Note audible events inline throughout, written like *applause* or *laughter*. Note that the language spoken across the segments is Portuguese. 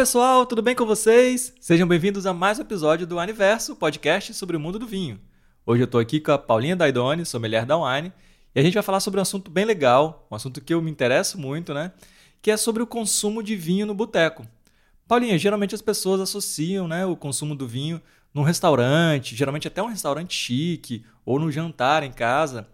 pessoal, tudo bem com vocês? Sejam bem-vindos a mais um episódio do Aniverso, podcast sobre o mundo do vinho. Hoje eu estou aqui com a Paulinha Daidoni, sommelier da Wine, e a gente vai falar sobre um assunto bem legal, um assunto que eu me interesso muito, né? Que é sobre o consumo de vinho no boteco. Paulinha, geralmente as pessoas associam né, o consumo do vinho num restaurante, geralmente até um restaurante chique, ou no jantar em casa.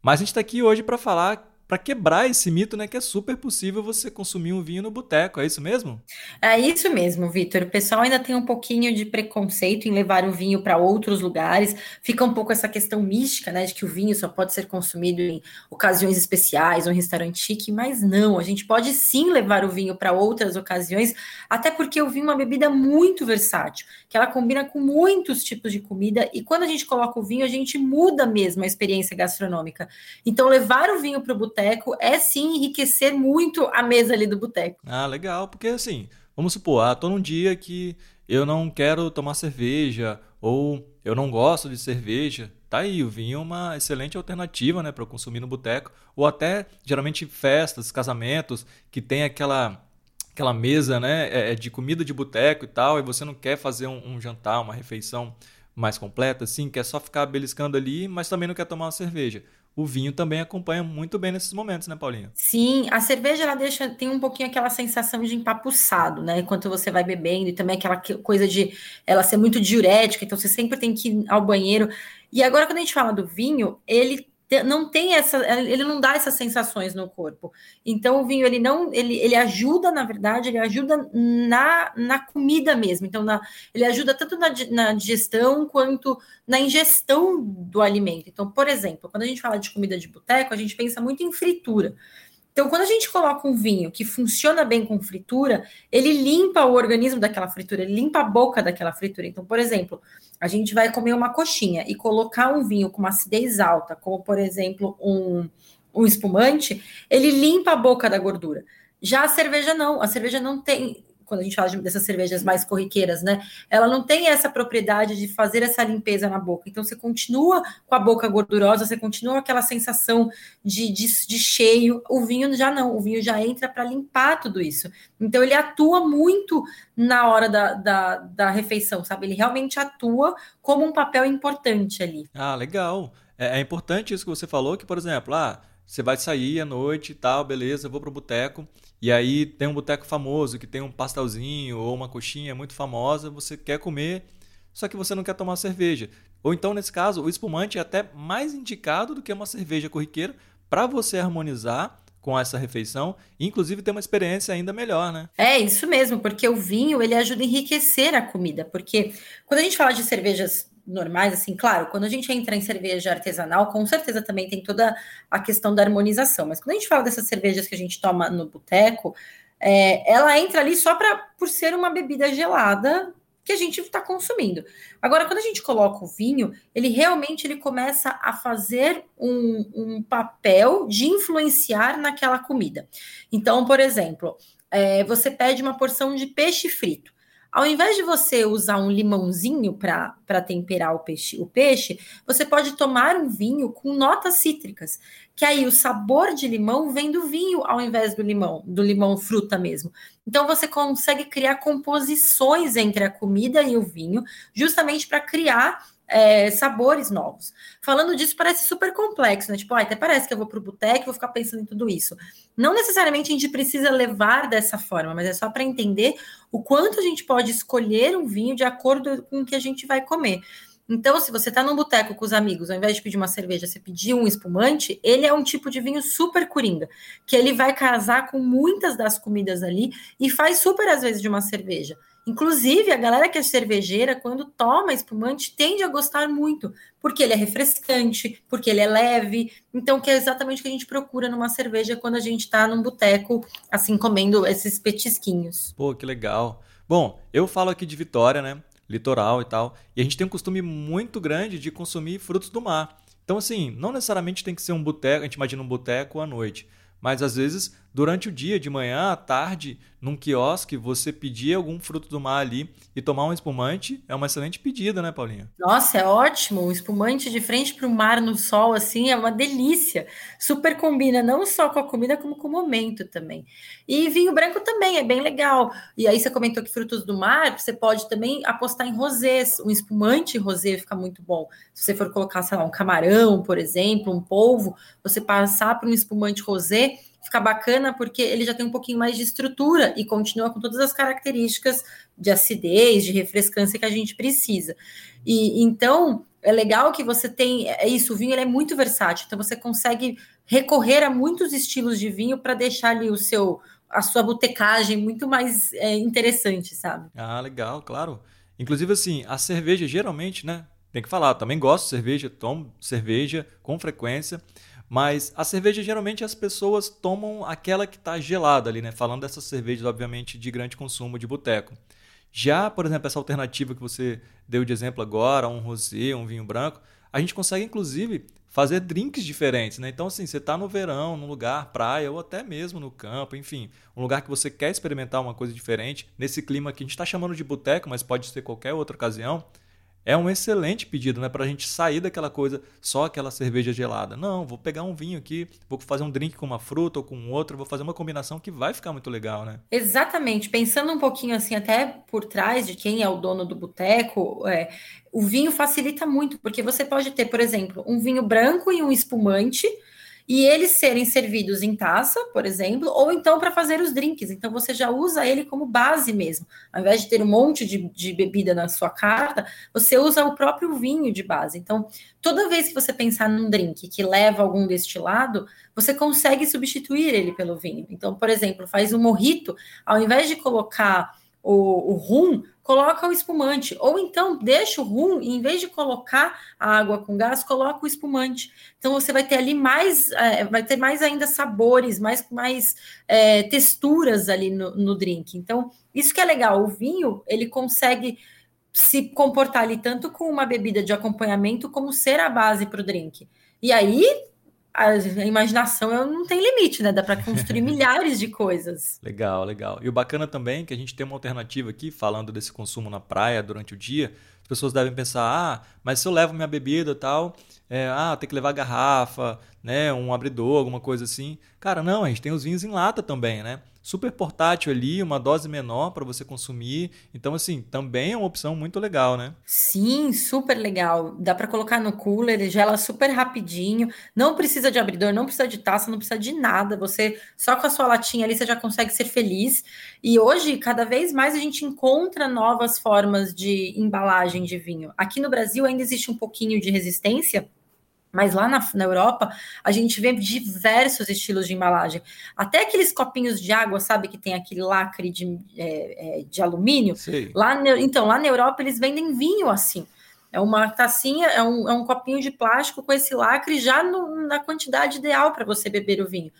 Mas a gente está aqui hoje para falar para quebrar esse mito, né, que é super possível você consumir um vinho no boteco, é isso mesmo? É isso mesmo, Vitor. O pessoal ainda tem um pouquinho de preconceito em levar o vinho para outros lugares. Fica um pouco essa questão mística, né, de que o vinho só pode ser consumido em ocasiões especiais, um restaurante chique, mas não, a gente pode sim levar o vinho para outras ocasiões, até porque o vinho é uma bebida muito versátil, que ela combina com muitos tipos de comida e quando a gente coloca o vinho, a gente muda mesmo a experiência gastronômica. Então, levar o vinho para o boteco boteco é sim enriquecer muito a mesa ali do boteco. Ah, legal, porque assim, vamos supor, ah, tô num dia que eu não quero tomar cerveja ou eu não gosto de cerveja. Tá aí, o vinho é uma excelente alternativa, né, para consumir no boteco, ou até geralmente festas, casamentos, que tem aquela aquela mesa, né, é, é de comida de boteco e tal, e você não quer fazer um, um jantar, uma refeição mais completa, assim, quer só ficar beliscando ali, mas também não quer tomar uma cerveja o vinho também acompanha muito bem nesses momentos, né, Paulinha? Sim, a cerveja ela deixa tem um pouquinho aquela sensação de empapuçado, né? Enquanto você vai bebendo e também aquela coisa de ela ser muito diurética, então você sempre tem que ir ao banheiro. E agora quando a gente fala do vinho, ele não tem essa, ele não dá essas sensações no corpo. Então o vinho ele não, ele, ele ajuda na verdade, ele ajuda na, na comida mesmo. Então na, ele ajuda tanto na, na digestão quanto na ingestão do alimento. Então, por exemplo, quando a gente fala de comida de boteco, a gente pensa muito em fritura. Então, quando a gente coloca um vinho que funciona bem com fritura, ele limpa o organismo daquela fritura, ele limpa a boca daquela fritura. Então, por exemplo, a gente vai comer uma coxinha e colocar um vinho com uma acidez alta, como por exemplo um, um espumante, ele limpa a boca da gordura. Já a cerveja não, a cerveja não tem quando a gente fala dessas cervejas mais corriqueiras, né? Ela não tem essa propriedade de fazer essa limpeza na boca. Então você continua com a boca gordurosa, você continua aquela sensação de, de, de cheio. O vinho já não, o vinho já entra para limpar tudo isso. Então ele atua muito na hora da, da, da refeição, sabe? Ele realmente atua como um papel importante ali. Ah, legal. É, é importante isso que você falou, que, por exemplo, ah, você vai sair à noite e tal, beleza, vou pro boteco. E aí tem um boteco famoso que tem um pastelzinho ou uma coxinha muito famosa, você quer comer, só que você não quer tomar cerveja. Ou então, nesse caso, o espumante é até mais indicado do que uma cerveja corriqueira para você harmonizar com essa refeição inclusive ter uma experiência ainda melhor, né? É isso mesmo, porque o vinho ele ajuda a enriquecer a comida, porque quando a gente fala de cervejas normais, assim, claro, quando a gente entra em cerveja artesanal, com certeza também tem toda a questão da harmonização, mas quando a gente fala dessas cervejas que a gente toma no boteco, é, ela entra ali só para por ser uma bebida gelada que a gente está consumindo. Agora, quando a gente coloca o vinho, ele realmente ele começa a fazer um, um papel de influenciar naquela comida. Então, por exemplo, é, você pede uma porção de peixe frito. Ao invés de você usar um limãozinho para temperar o peixe, o peixe, você pode tomar um vinho com notas cítricas, que aí o sabor de limão vem do vinho ao invés do limão, do limão fruta mesmo. Então você consegue criar composições entre a comida e o vinho, justamente para criar é, sabores novos. Falando disso, parece super complexo, né? Tipo, ah, até parece que eu vou para o boteco vou ficar pensando em tudo isso. Não necessariamente a gente precisa levar dessa forma, mas é só para entender o quanto a gente pode escolher um vinho de acordo com o que a gente vai comer. Então, se você está num boteco com os amigos, ao invés de pedir uma cerveja, você pedir um espumante, ele é um tipo de vinho super coringa, que ele vai casar com muitas das comidas ali e faz super às vezes de uma cerveja. Inclusive, a galera que é cervejeira, quando toma espumante, tende a gostar muito, porque ele é refrescante, porque ele é leve. Então, que é exatamente o que a gente procura numa cerveja quando a gente está num boteco, assim, comendo esses petisquinhos. Pô, que legal. Bom, eu falo aqui de Vitória, né? Litoral e tal. E a gente tem um costume muito grande de consumir frutos do mar. Então, assim, não necessariamente tem que ser um boteco, a gente imagina um boteco à noite. Mas às vezes durante o dia, de manhã, à tarde, num quiosque, você pedir algum fruto do mar ali e tomar um espumante, é uma excelente pedida, né, Paulinha? Nossa, é ótimo. Um espumante de frente para o mar no sol, assim, é uma delícia. Super combina, não só com a comida, como com o momento também. E vinho branco também é bem legal. E aí você comentou que frutos do mar, você pode também apostar em rosés. Um espumante rosé fica muito bom. Se você for colocar, sei lá, um camarão, por exemplo, um polvo, você passar para um espumante rosé fica bacana porque ele já tem um pouquinho mais de estrutura e continua com todas as características de acidez, de refrescância que a gente precisa. E então é legal que você tem é isso, o vinho ele é muito versátil, então você consegue recorrer a muitos estilos de vinho para deixar ali o seu a sua botecagem muito mais é, interessante, sabe? Ah, legal, claro. Inclusive assim, a cerveja geralmente, né? Tem que falar, também gosto de cerveja, tomo cerveja com frequência. Mas a cerveja geralmente as pessoas tomam aquela que está gelada ali, né? Falando dessas cervejas, obviamente, de grande consumo de boteco. Já, por exemplo, essa alternativa que você deu de exemplo agora, um rosé, um vinho branco, a gente consegue inclusive fazer drinks diferentes, né? Então, assim, você está no verão, num lugar, praia, ou até mesmo no campo, enfim, um lugar que você quer experimentar uma coisa diferente, nesse clima que a gente está chamando de boteco, mas pode ser qualquer outra ocasião, é um excelente pedido, né? Para a gente sair daquela coisa, só aquela cerveja gelada. Não, vou pegar um vinho aqui, vou fazer um drink com uma fruta ou com outro, vou fazer uma combinação que vai ficar muito legal, né? Exatamente. Pensando um pouquinho assim, até por trás de quem é o dono do boteco, é, o vinho facilita muito, porque você pode ter, por exemplo, um vinho branco e um espumante e eles serem servidos em taça, por exemplo, ou então para fazer os drinks. Então você já usa ele como base mesmo. Ao invés de ter um monte de, de, bebida na sua carta, você usa o próprio vinho de base. Então, toda vez que você pensar num drink que leva algum destilado, você consegue substituir ele pelo vinho. Então, por exemplo, faz um morrito, ao invés de colocar o, o rum, coloca o espumante. Ou então deixa o rum e em vez de colocar a água com gás, coloca o espumante. Então você vai ter ali mais, é, vai ter mais ainda sabores, mais, mais é, texturas ali no, no drink. Então, isso que é legal. O vinho, ele consegue se comportar ali tanto com uma bebida de acompanhamento como ser a base para o drink. E aí a imaginação não tem limite, né? Dá para construir *laughs* milhares de coisas. Legal, legal. E o bacana também é que a gente tem uma alternativa aqui, falando desse consumo na praia durante o dia. As pessoas devem pensar, ah, mas se eu levo minha bebida e tal, é, ah, tem que levar garrafa, né, um abridor, alguma coisa assim. Cara, não, a gente tem os vinhos em lata também, né? Super portátil ali, uma dose menor para você consumir. Então, assim, também é uma opção muito legal, né? Sim, super legal. Dá para colocar no cooler, ele gela super rapidinho. Não precisa de abridor, não precisa de taça, não precisa de nada. Você só com a sua latinha ali você já consegue ser feliz. E hoje, cada vez mais a gente encontra novas formas de embalagem de vinho. Aqui no Brasil ainda existe um pouquinho de resistência mas lá na, na, Europa, a gente vê diversos estilos de embalagem. Até aqueles copinhos de água, sabe, que tem aquele lacre de, é, é, de alumínio. Lá, então, lá na Europa, eles vendem vinho assim. É uma tacinha, é um, é um copinho de plástico com esse lacre já no, na quantidade ideal para você beber o vinho.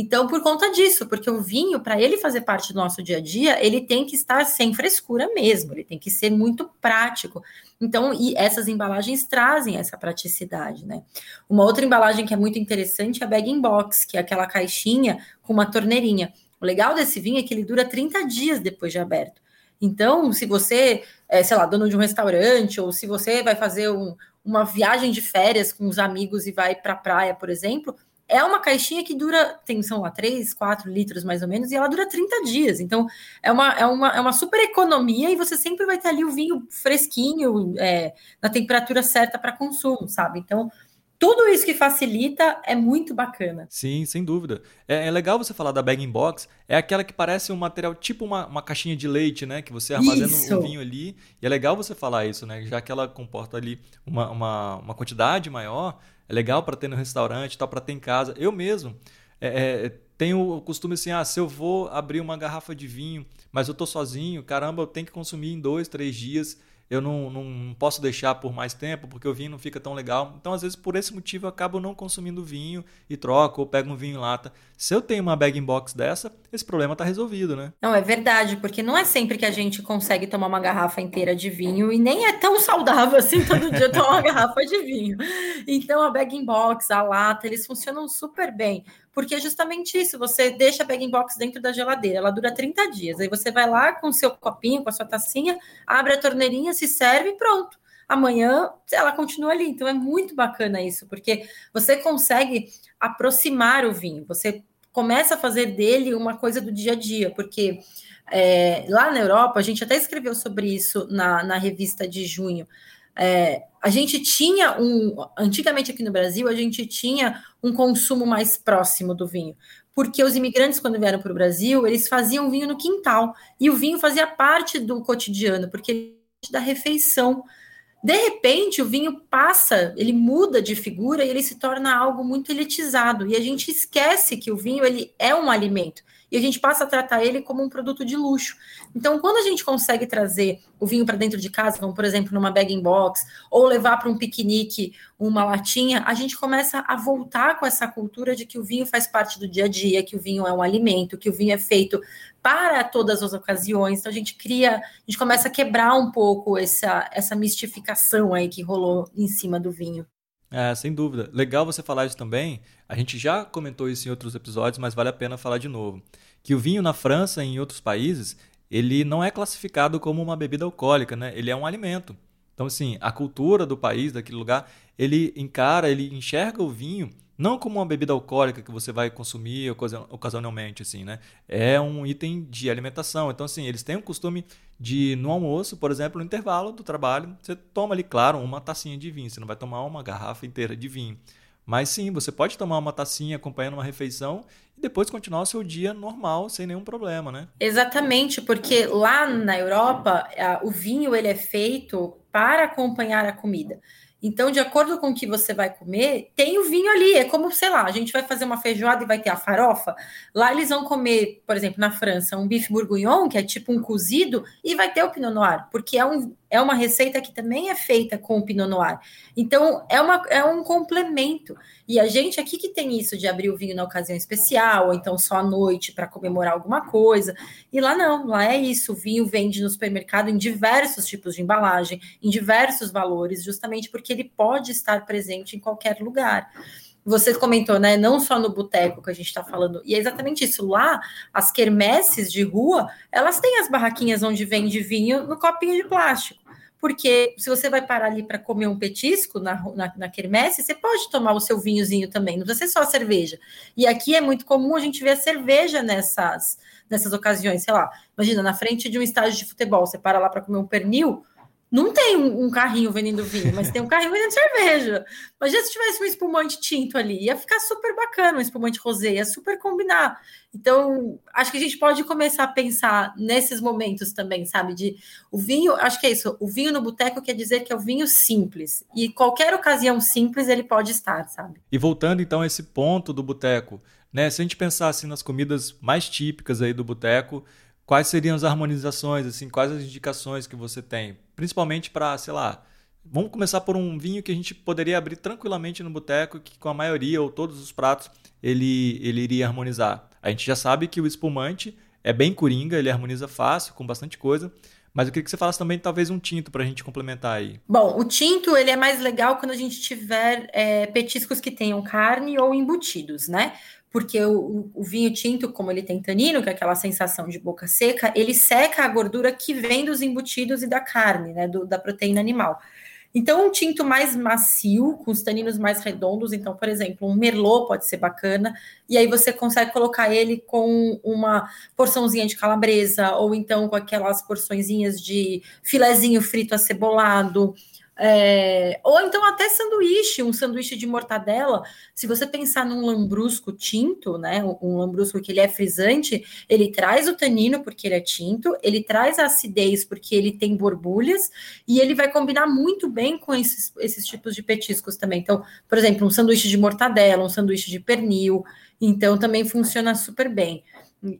Então, por conta disso, porque o vinho, para ele fazer parte do nosso dia a dia, ele tem que estar sem frescura mesmo, ele tem que ser muito prático. Então, e essas embalagens trazem essa praticidade, né? Uma outra embalagem que é muito interessante é a bag in box, que é aquela caixinha com uma torneirinha. O legal desse vinho é que ele dura 30 dias depois de aberto. Então, se você é, sei lá, dono de um restaurante, ou se você vai fazer um, uma viagem de férias com os amigos e vai para a praia, por exemplo, é uma caixinha que dura, tem, são lá, 3, 4 litros mais ou menos, e ela dura 30 dias. Então, é uma, é uma, é uma super economia e você sempre vai ter ali o vinho fresquinho, é, na temperatura certa para consumo, sabe? Então, tudo isso que facilita é muito bacana. Sim, sem dúvida. É, é legal você falar da bag in box. É aquela que parece um material tipo uma, uma caixinha de leite, né? Que você armazena o vinho ali. E é legal você falar isso, né? Já que ela comporta ali uma, uma, uma quantidade maior é legal para ter no restaurante, tal, para ter em casa. Eu mesmo é, é, tenho o costume assim, ah, se eu vou abrir uma garrafa de vinho, mas eu tô sozinho, caramba, eu tenho que consumir em dois, três dias eu não, não posso deixar por mais tempo porque o vinho não fica tão legal. Então, às vezes, por esse motivo, eu acabo não consumindo vinho e troco ou pego um vinho em lata. Se eu tenho uma bag in box dessa, esse problema está resolvido, né? Não, é verdade, porque não é sempre que a gente consegue tomar uma garrafa inteira de vinho e nem é tão saudável *laughs* assim todo dia tomar uma garrafa de vinho. Então, a bag in box, a lata, eles funcionam super bem porque é justamente isso, você deixa a bag box dentro da geladeira, ela dura 30 dias, aí você vai lá com o seu copinho, com a sua tacinha, abre a torneirinha, se serve e pronto. Amanhã ela continua ali. Então é muito bacana isso, porque você consegue aproximar o vinho, você começa a fazer dele uma coisa do dia a dia, porque é, lá na Europa, a gente até escreveu sobre isso na, na revista de junho. É, a gente tinha um. Antigamente aqui no Brasil, a gente tinha um consumo mais próximo do vinho. Porque os imigrantes, quando vieram para o Brasil, eles faziam vinho no quintal. E o vinho fazia parte do cotidiano, porque da refeição. De repente, o vinho passa, ele muda de figura e ele se torna algo muito elitizado. E a gente esquece que o vinho ele é um alimento e a gente passa a tratar ele como um produto de luxo. Então, quando a gente consegue trazer o vinho para dentro de casa, como por exemplo numa bag box, ou levar para um piquenique uma latinha, a gente começa a voltar com essa cultura de que o vinho faz parte do dia a dia, que o vinho é um alimento, que o vinho é feito para todas as ocasiões. Então a gente cria, a gente começa a quebrar um pouco essa, essa mistificação aí que rolou em cima do vinho. É, sem dúvida. Legal você falar isso também. A gente já comentou isso em outros episódios, mas vale a pena falar de novo. Que o vinho na França e em outros países, ele não é classificado como uma bebida alcoólica, né? Ele é um alimento. Então, assim, a cultura do país, daquele lugar, ele encara, ele enxerga o vinho não como uma bebida alcoólica que você vai consumir ocasionalmente, assim, né? É um item de alimentação. Então, assim, eles têm o costume de, no almoço, por exemplo, no intervalo do trabalho, você toma ali, claro, uma tacinha de vinho. Você não vai tomar uma garrafa inteira de vinho. Mas sim, você pode tomar uma tacinha acompanhando uma refeição e depois continuar o seu dia normal, sem nenhum problema, né? Exatamente, porque lá na Europa, o vinho ele é feito para acompanhar a comida. Então, de acordo com o que você vai comer, tem o vinho ali. É como, sei lá, a gente vai fazer uma feijoada e vai ter a farofa. Lá eles vão comer, por exemplo, na França, um bife bourguignon, que é tipo um cozido, e vai ter o pinot noir, porque é um, é uma receita que também é feita com o Pinot Noir. Então, é, uma, é um complemento. E a gente aqui que tem isso de abrir o vinho na ocasião especial, ou então só à noite para comemorar alguma coisa. E lá não, lá é isso. O vinho vende no supermercado em diversos tipos de embalagem, em diversos valores, justamente porque ele pode estar presente em qualquer lugar você comentou, né? Não só no boteco que a gente está falando. E é exatamente isso. Lá, as quermesses de rua, elas têm as barraquinhas onde vende vinho no copinho de plástico. Porque se você vai parar ali para comer um petisco na, na, na quermesse, você pode tomar o seu vinhozinho também, não precisa ser só a cerveja. E aqui é muito comum a gente ver a cerveja nessas, nessas ocasiões. Sei lá, imagina, na frente de um estádio de futebol, você para lá para comer um pernil, não tem um, um, carrinho vendendo vinho, mas tem um carrinho vendendo cerveja. Imagina se tivesse um espumante tinto ali, ia ficar super bacana um espumante rosé, ia super combinar. Então, acho que a gente pode começar a pensar nesses momentos também, sabe? De o vinho, acho que é isso, o vinho no boteco quer dizer que é o vinho simples. E qualquer ocasião simples ele pode estar, sabe? E voltando então a esse ponto do boteco, né? Se a gente pensar assim nas comidas mais típicas aí do boteco, quais seriam as harmonizações, assim, quais as indicações que você tem? Principalmente para, sei lá, vamos começar por um vinho que a gente poderia abrir tranquilamente no boteco, que com a maioria ou todos os pratos ele, ele iria harmonizar. A gente já sabe que o espumante é bem coringa, ele harmoniza fácil, com bastante coisa. Mas eu queria que você falasse também, talvez, um tinto para a gente complementar aí. Bom, o tinto ele é mais legal quando a gente tiver é, petiscos que tenham carne ou embutidos, né? Porque o, o, vinho tinto, como ele tem tanino, que é aquela sensação de boca seca, ele seca a gordura que vem dos embutidos e da carne, né, do, da proteína animal. Então, um tinto mais macio, com os taninos mais redondos, então, por exemplo, um merlot pode ser bacana, e aí você consegue colocar ele com uma porçãozinha de calabresa, ou então com aquelas porçõezinhas de filezinho frito acebolado, é, ou então até sanduíche, um sanduíche de mortadela. Se você pensar num lambrusco tinto, né? Um lambrusco que ele é frisante, ele traz o tanino porque ele é tinto, ele traz a acidez porque ele tem borbulhas e ele vai combinar muito bem com esses, esses tipos de petiscos também. Então, por exemplo, um sanduíche de mortadela, um sanduíche de pernil, então também funciona super bem.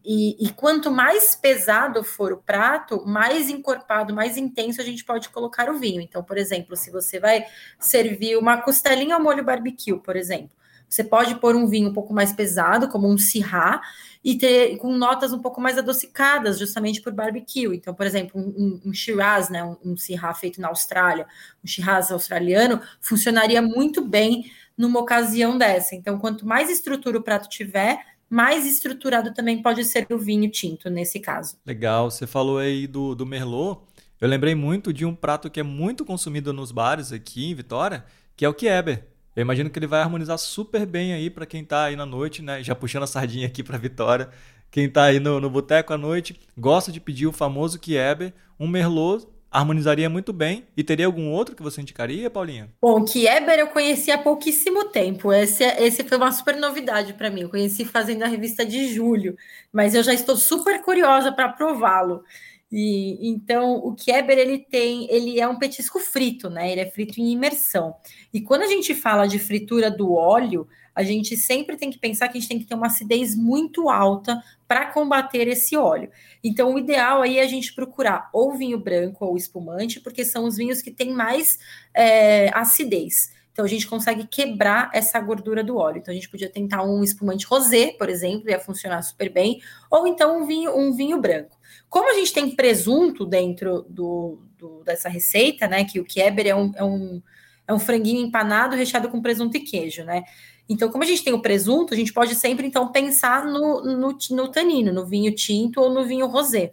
E, e, quanto mais pesado for o prato, mais encorpado, mais intenso a gente pode colocar o vinho. Então, por exemplo, se você vai servir uma costelinha ao molho barbecue, por exemplo, você pode pôr um vinho um pouco mais pesado, como um Syrah, e ter com notas um pouco mais adocicadas, justamente por barbecue. Então, por exemplo, um, um Shiraz, né, um, um feito na Austrália, um Shiraz australiano, funcionaria muito bem numa ocasião dessa. Então, quanto mais estrutura o prato tiver, mais estruturado também pode ser o vinho tinto nesse caso. Legal, você falou aí do, do Merlot. Eu lembrei muito de um prato que é muito consumido nos bares aqui em Vitória, que é o Kieber. Eu imagino que ele vai harmonizar super bem aí para quem está aí na noite, né? Já puxando a sardinha aqui para Vitória. Quem está aí no, no boteco à noite gosta de pedir o famoso Kieber, um Merlot harmonizaria muito bem. E teria algum outro que você indicaria, Paulinha? Bom, Kieber eu conheci há pouquíssimo tempo. Esse, esse foi uma super novidade para mim. Eu conheci fazendo a revista de julho, mas eu já estou super curiosa para prová-lo. E então o Kieber ele tem, ele é um petisco frito, né? Ele é frito em imersão. E quando a gente fala de fritura do óleo, a gente sempre tem que pensar que a gente tem que ter uma acidez muito alta para combater esse óleo. Então, o ideal aí é a gente procurar ou vinho branco ou espumante, porque são os vinhos que têm mais é, acidez. Então a gente consegue quebrar essa gordura do óleo. Então a gente podia tentar um espumante rosé, por exemplo, ia funcionar super bem, ou então um vinho, um vinho branco. Como a gente tem presunto dentro do, do dessa receita, né? Que o Kieber é um, é um, é um franguinho empanado recheado com presunto e queijo, né? Então, como a gente tem o presunto, a gente pode sempre então pensar no, no, no tanino, no vinho tinto ou no vinho rosé.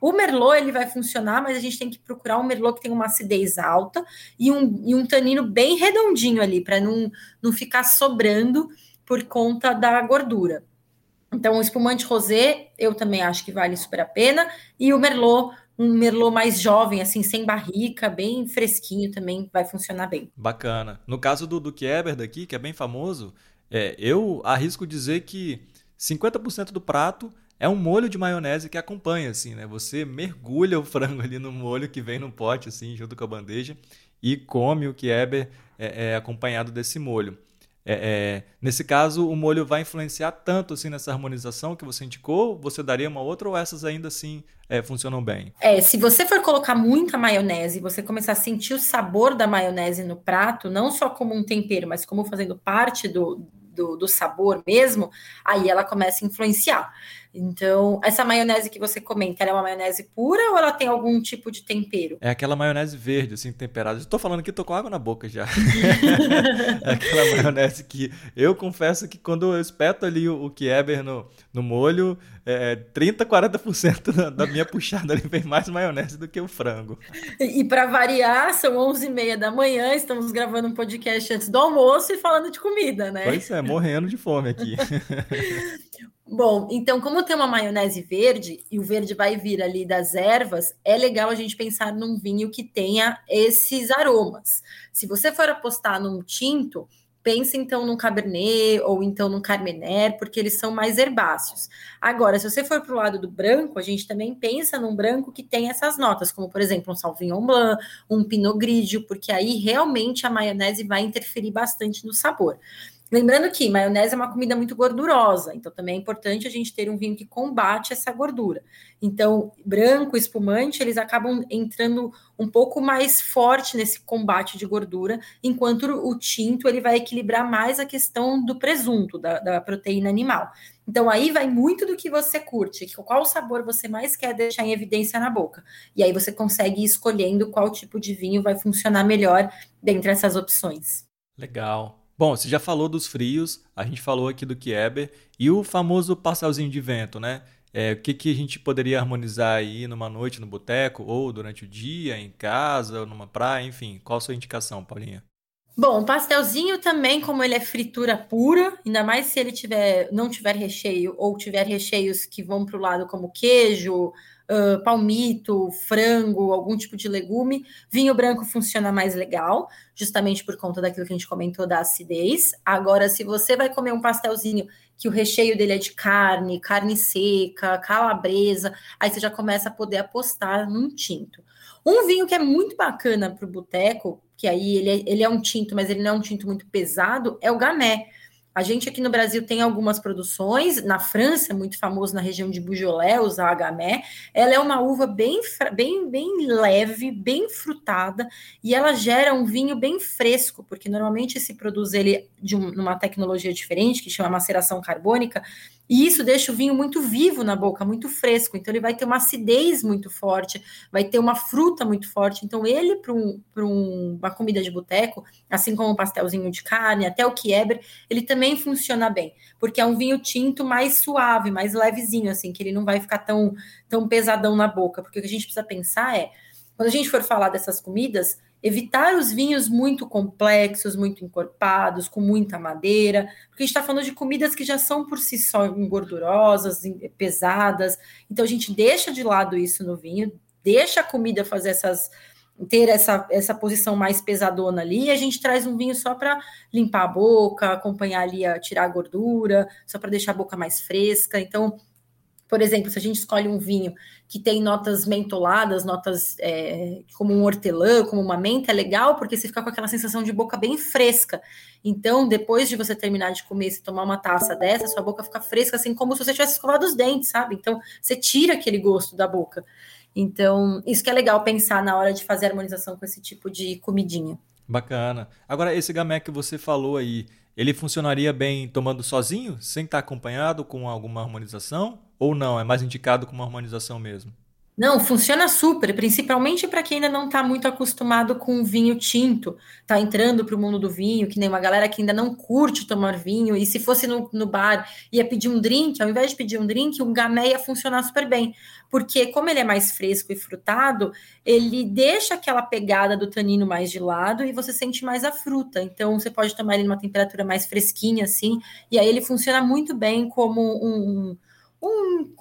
O Merlot ele vai funcionar, mas a gente tem que procurar um Merlot que tenha uma acidez alta e um, e um tanino bem redondinho ali, para não, não ficar sobrando por conta da gordura. Então, o espumante rosé, eu também acho que vale super a pena. E o Merlot, um Merlot mais jovem, assim, sem barrica, bem fresquinho, também vai funcionar bem. Bacana. No caso do, do Kieber daqui, que é bem famoso, é, eu arrisco dizer que 50% do prato é um molho de maionese que acompanha, assim, né? Você mergulha o frango ali no molho que vem no pote, assim, junto com a bandeja, e come o Kieber é, é, acompanhado desse molho. É, é, nesse caso, o molho vai influenciar tanto assim nessa harmonização que você indicou? Você daria uma outra ou essas ainda assim é, funcionam bem? É, se você for colocar muita maionese e você começar a sentir o sabor da maionese no prato, não só como um tempero, mas como fazendo parte do, do, do sabor mesmo, aí ela começa a influenciar. Então, essa maionese que você comenta, ela é uma maionese pura ou ela tem algum tipo de tempero? É aquela maionese verde, assim, temperada. Estou falando que tô com água na boca já. *laughs* é aquela maionese que eu confesso que quando eu espeto ali o, o Kieber no, no molho, é, 30, 40% da, da minha puxada ali vem mais maionese do que o frango. E, e para variar, são 11h30 da manhã, estamos gravando um podcast antes do almoço e falando de comida, né? Pois é, morrendo de fome aqui. *laughs* Bom, então, como tem uma maionese verde, e o verde vai vir ali das ervas, é legal a gente pensar num vinho que tenha esses aromas. Se você for apostar num tinto, pense então num Cabernet ou então num Carmener, porque eles são mais herbáceos. Agora, se você for para o lado do branco, a gente também pensa num branco que tem essas notas, como por exemplo um Sauvignon Blanc, um Pinot Grigio, porque aí realmente a maionese vai interferir bastante no sabor. Lembrando que maionese é uma comida muito gordurosa, então também é importante a gente ter um vinho que combate essa gordura. Então, branco, espumante, eles acabam entrando um pouco mais forte nesse combate de gordura, enquanto o tinto ele vai equilibrar mais a questão do presunto, da, da proteína animal. Então aí vai muito do que você curte, qual sabor você mais quer deixar em evidência na boca. E aí você consegue ir escolhendo qual tipo de vinho vai funcionar melhor dentre essas opções. Legal. Bom, você já falou dos frios, a gente falou aqui do Kieber e o famoso pastelzinho de vento, né? É, o que, que a gente poderia harmonizar aí numa noite no boteco, ou durante o dia, em casa, ou numa praia, enfim. Qual a sua indicação, Paulinha? Bom, o pastelzinho também, como ele é fritura pura, ainda mais se ele tiver, não tiver recheio, ou tiver recheios que vão para o lado como queijo, uh, palmito, frango, algum tipo de legume. Vinho branco funciona mais legal, justamente por conta daquilo que a gente comentou da acidez. Agora, se você vai comer um pastelzinho que o recheio dele é de carne, carne seca, calabresa, aí você já começa a poder apostar num tinto. Um vinho que é muito bacana para o boteco, que aí ele é, ele é um tinto, mas ele não é um tinto muito pesado, é o gamé. A gente aqui no Brasil tem algumas produções, na França muito famoso na região de Beaujolais, o Zagamé. Ela é uma uva bem, bem, bem leve, bem frutada e ela gera um vinho bem fresco, porque normalmente se produz ele de um, tecnologia diferente que chama maceração carbônica E isso deixa o vinho muito vivo na boca, muito fresco. Então, ele vai ter uma acidez muito forte, vai ter uma fruta muito forte. Então, ele, para um, um, uma comida de boteco, assim como o pastelzinho de carne, até o Kieber, ele também funciona bem, porque é um vinho tinto mais suave, mais levezinho, assim, que ele não vai ficar tão, tão pesadão na boca. Porque o que a gente precisa pensar é, quando a gente for falar dessas comidas, evitar os vinhos muito complexos, muito encorpados, com muita madeira, porque a gente está falando de comidas que já são por si só engordurosas, pesadas. Então a gente deixa de lado isso no vinho, deixa a comida fazer essas ter essa, essa posição mais pesadona ali, e a gente traz um vinho só para limpar a boca, acompanhar ali a tirar a gordura, só para deixar a boca mais fresca. Então, por exemplo, se a gente escolhe um vinho que tem notas mentoladas, notas é, como um hortelã, como uma menta, é legal porque você fica com aquela sensação de boca bem fresca. Então, depois de você terminar de comer, se tomar uma taça dessa, sua boca fica fresca, assim como se você tivesse escovado os dentes, sabe? Então, você tira aquele gosto da boca. Então, isso que é legal pensar na hora de fazer harmonização com esse tipo de comidinha. Bacana. Agora, esse gamé que você falou aí, ele funcionaria bem tomando sozinho, sem estar acompanhado com alguma harmonização? Ou não? É mais indicado com uma harmonização mesmo? Não, funciona super, principalmente para quem ainda não está muito acostumado com vinho tinto, está entrando para o mundo do vinho, que nem uma galera que ainda não curte tomar vinho, e se fosse no, no, bar ia pedir um drink, ao invés de pedir um drink, um gamé ia funcionar super bem, porque como ele é mais fresco e frutado, ele deixa aquela pegada do tanino mais de lado e você sente mais a fruta, então você pode tomar ele numa temperatura mais fresquinha assim, e aí ele funciona muito bem como um um, um,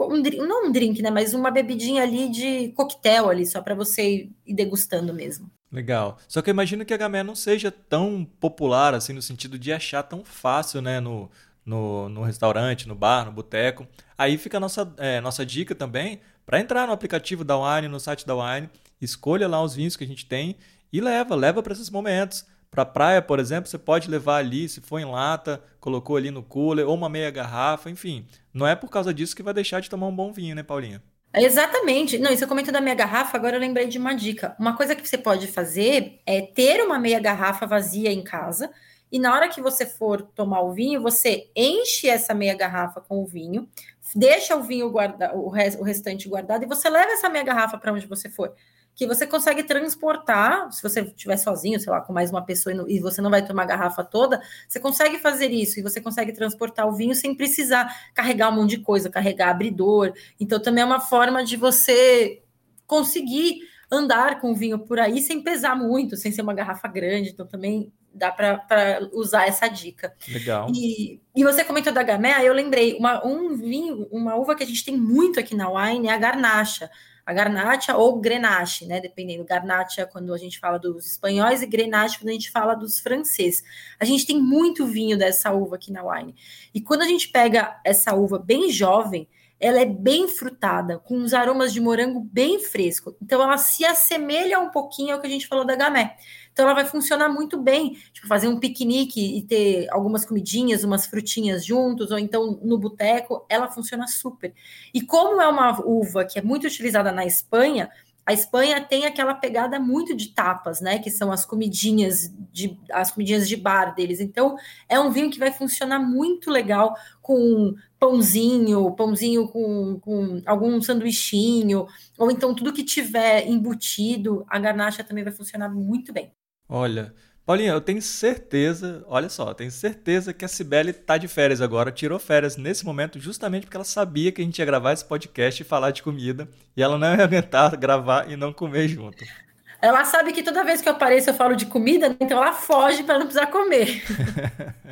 não um drink, né? Mas uma bebidinha ali de coquetel ali, só para você ir degustando mesmo. Legal. Só que eu imagino que a gamé não seja tão popular, assim, no sentido de achar tão fácil, né? No, no, no restaurante, no bar, no boteco. Aí fica a nossa, é, nossa dica também para entrar no aplicativo da Wine, no site da Wine, escolha lá os vinhos que a gente tem e leva, leva para esses momentos. Para praia, por exemplo, você pode levar ali, se for em lata, colocou ali no cooler, ou uma meia garrafa, enfim. Não é por causa disso que vai deixar de tomar um bom vinho, né, Paulinha? Exatamente. Não, isso eu comento da meia garrafa, agora eu lembrei de uma dica. Uma coisa que você pode fazer é ter uma meia garrafa vazia em casa, e na hora que você for tomar o vinho, você enche essa meia garrafa com o vinho, deixa o vinho guarda, o, o restante guardado e você leva essa meia garrafa para onde você for que você consegue transportar, se você estiver sozinho, sei lá, com mais uma pessoa e, você não vai tomar a garrafa toda, você consegue fazer isso e você consegue transportar o vinho sem precisar carregar um monte de coisa, carregar abridor. Então também é uma forma de você conseguir andar com o vinho por aí sem pesar muito, sem ser uma garrafa grande. Então também dá para usar essa dica. Legal. E, e você comentou da gamé, eu lembrei, uma, um vinho, uma uva que a gente tem muito aqui na wine é a garnacha a garnacha ou grenache, né? Dependendo. Garnacha quando a gente fala dos espanhóis e grenache quando a gente fala dos franceses. A gente tem muito vinho dessa uva aqui na wine. E quando a gente pega essa uva bem jovem, ela é bem frutada, com uns aromas de morango bem fresco. Então ela se assemelha um pouquinho ao que a gente falou da gamé. Então ela vai funcionar muito bem, tipo, fazer um piquenique e ter algumas comidinhas, umas frutinhas juntos, ou então no boteco, ela funciona super. E como é uma uva que é muito utilizada na Espanha, a Espanha tem aquela pegada muito de tapas, né? Que são as comidinhas de as comidinhas de bar deles. Então, é um vinho que vai funcionar muito legal com pãozinho, pãozinho com, com algum sanduichinho, ou então tudo que tiver embutido, a garnacha também vai funcionar muito bem. Olha, Paulinha, eu tenho certeza, olha só, tenho certeza que a Cibele tá de férias agora, tirou férias nesse momento justamente porque ela sabia que a gente ia gravar esse podcast e falar de comida, e ela não ia *laughs* aguentar gravar e não comer junto. Ela sabe que toda vez que eu apareço eu falo de comida, então ela foge para não precisar comer.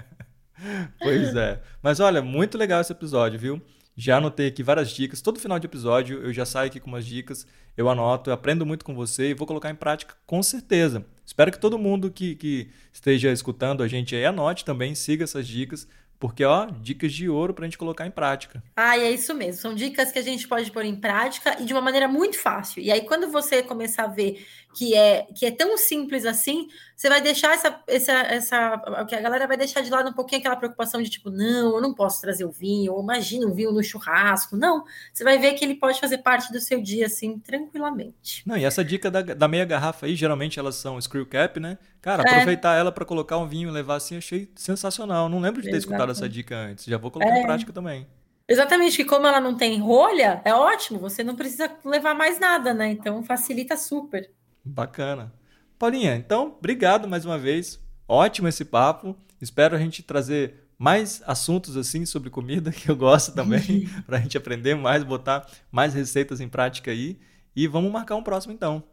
*laughs* pois é. Mas olha, muito legal esse episódio, viu? Já anotei aqui várias dicas. Todo final de episódio eu já saio aqui com umas dicas, eu anoto, eu aprendo muito com você e vou colocar em prática com certeza. Espero que todo mundo que, que esteja escutando a gente aí anote também, siga essas dicas, porque, ó, dicas de ouro para a gente colocar em prática. Ah, é isso mesmo. São dicas que a gente pode pôr em prática e de uma maneira muito fácil. E aí, quando você começar a ver que é, que é tão simples assim, você vai deixar essa, essa, essa. que a galera vai deixar de lado um pouquinho aquela preocupação de tipo, não, eu não posso trazer o vinho, ou imagina um vinho no churrasco. Não, você vai ver que ele pode fazer parte do seu dia, assim, tranquilamente. Não, e essa dica da, da meia garrafa aí, geralmente elas são screw cap, né? Cara, é. aproveitar ela para colocar um vinho e levar assim, achei sensacional. Não lembro de ter Exatamente. escutado essa dica antes. Já vou colocar é. em prática também. Exatamente, que como ela não tem rolha, é ótimo, você não precisa levar mais nada, né? Então facilita super. Bacana. Paulinha, então, obrigado mais uma vez. Ótimo esse papo. Espero a gente trazer mais assuntos assim sobre comida, *laughs* que eu gosto também, *laughs* para a gente aprender mais, botar mais receitas em prática aí. E vamos marcar um próximo então.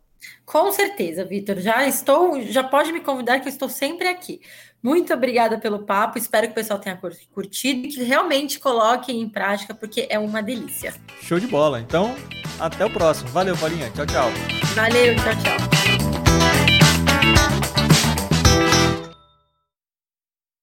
Com certeza, Vitor. Já estou, já pode me convidar que eu estou sempre aqui. Muito obrigada pelo papo. Espero que o pessoal tenha curtido e que realmente coloquem em prática, porque é uma delícia. Show de bola. Então, até o próximo. Valeu, Paulinha. Tchau, tchau. Valeu, tchau, tchau.